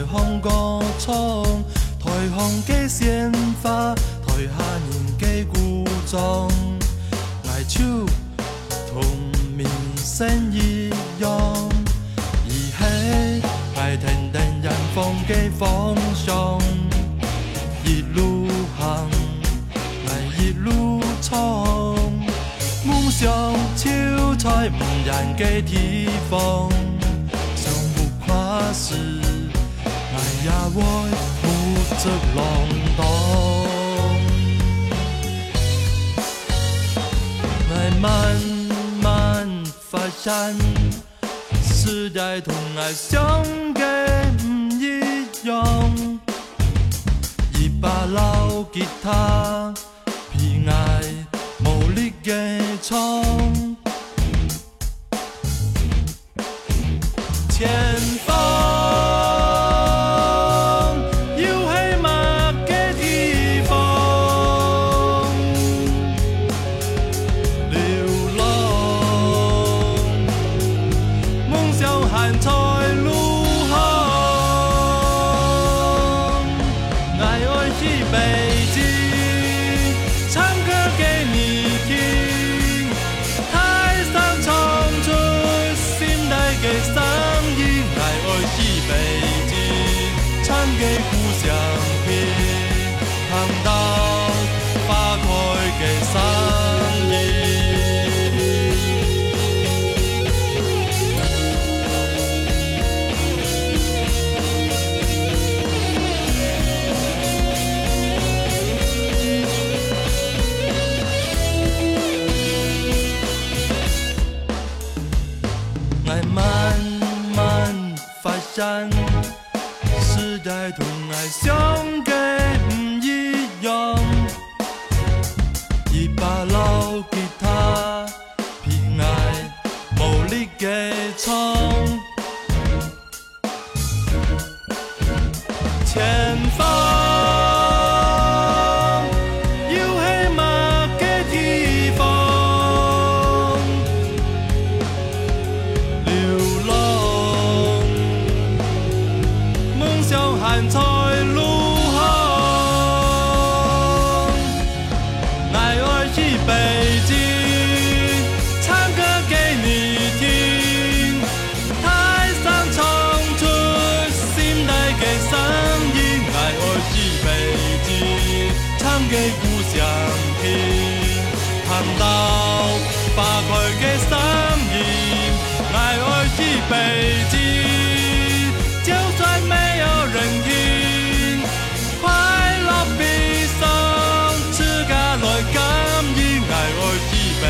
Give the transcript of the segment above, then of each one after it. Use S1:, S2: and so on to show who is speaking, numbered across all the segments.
S1: 台香歌唱，台上嘅鲜花，台下人嘅鼓掌，爱手同明星一样，而系爱停定人放嘅方向，一路行，爱一路闯，梦想超在无人嘅地方。慢慢发现，时代同爱想嘅唔一样。一把老吉他，给故乡听看到花开的声林爱慢慢发现时代同爱相嘅唔一样，一把老吉他，偏爱无力嘅唱。前方。生意爱我一辈子唱给故乡听听到发呆的声音爱我一辈子就算没有人听快乐悲伤此刻来感应爱我一辈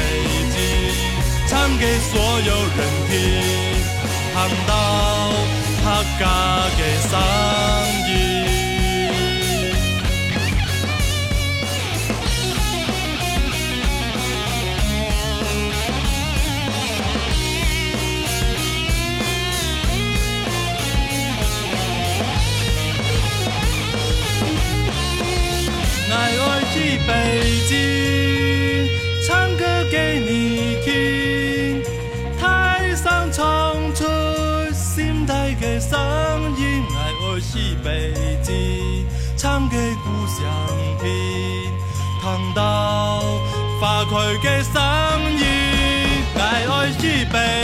S1: 子唱给所有人听看到他家的山唱给故乡听，听到发开的声音，爱爱是北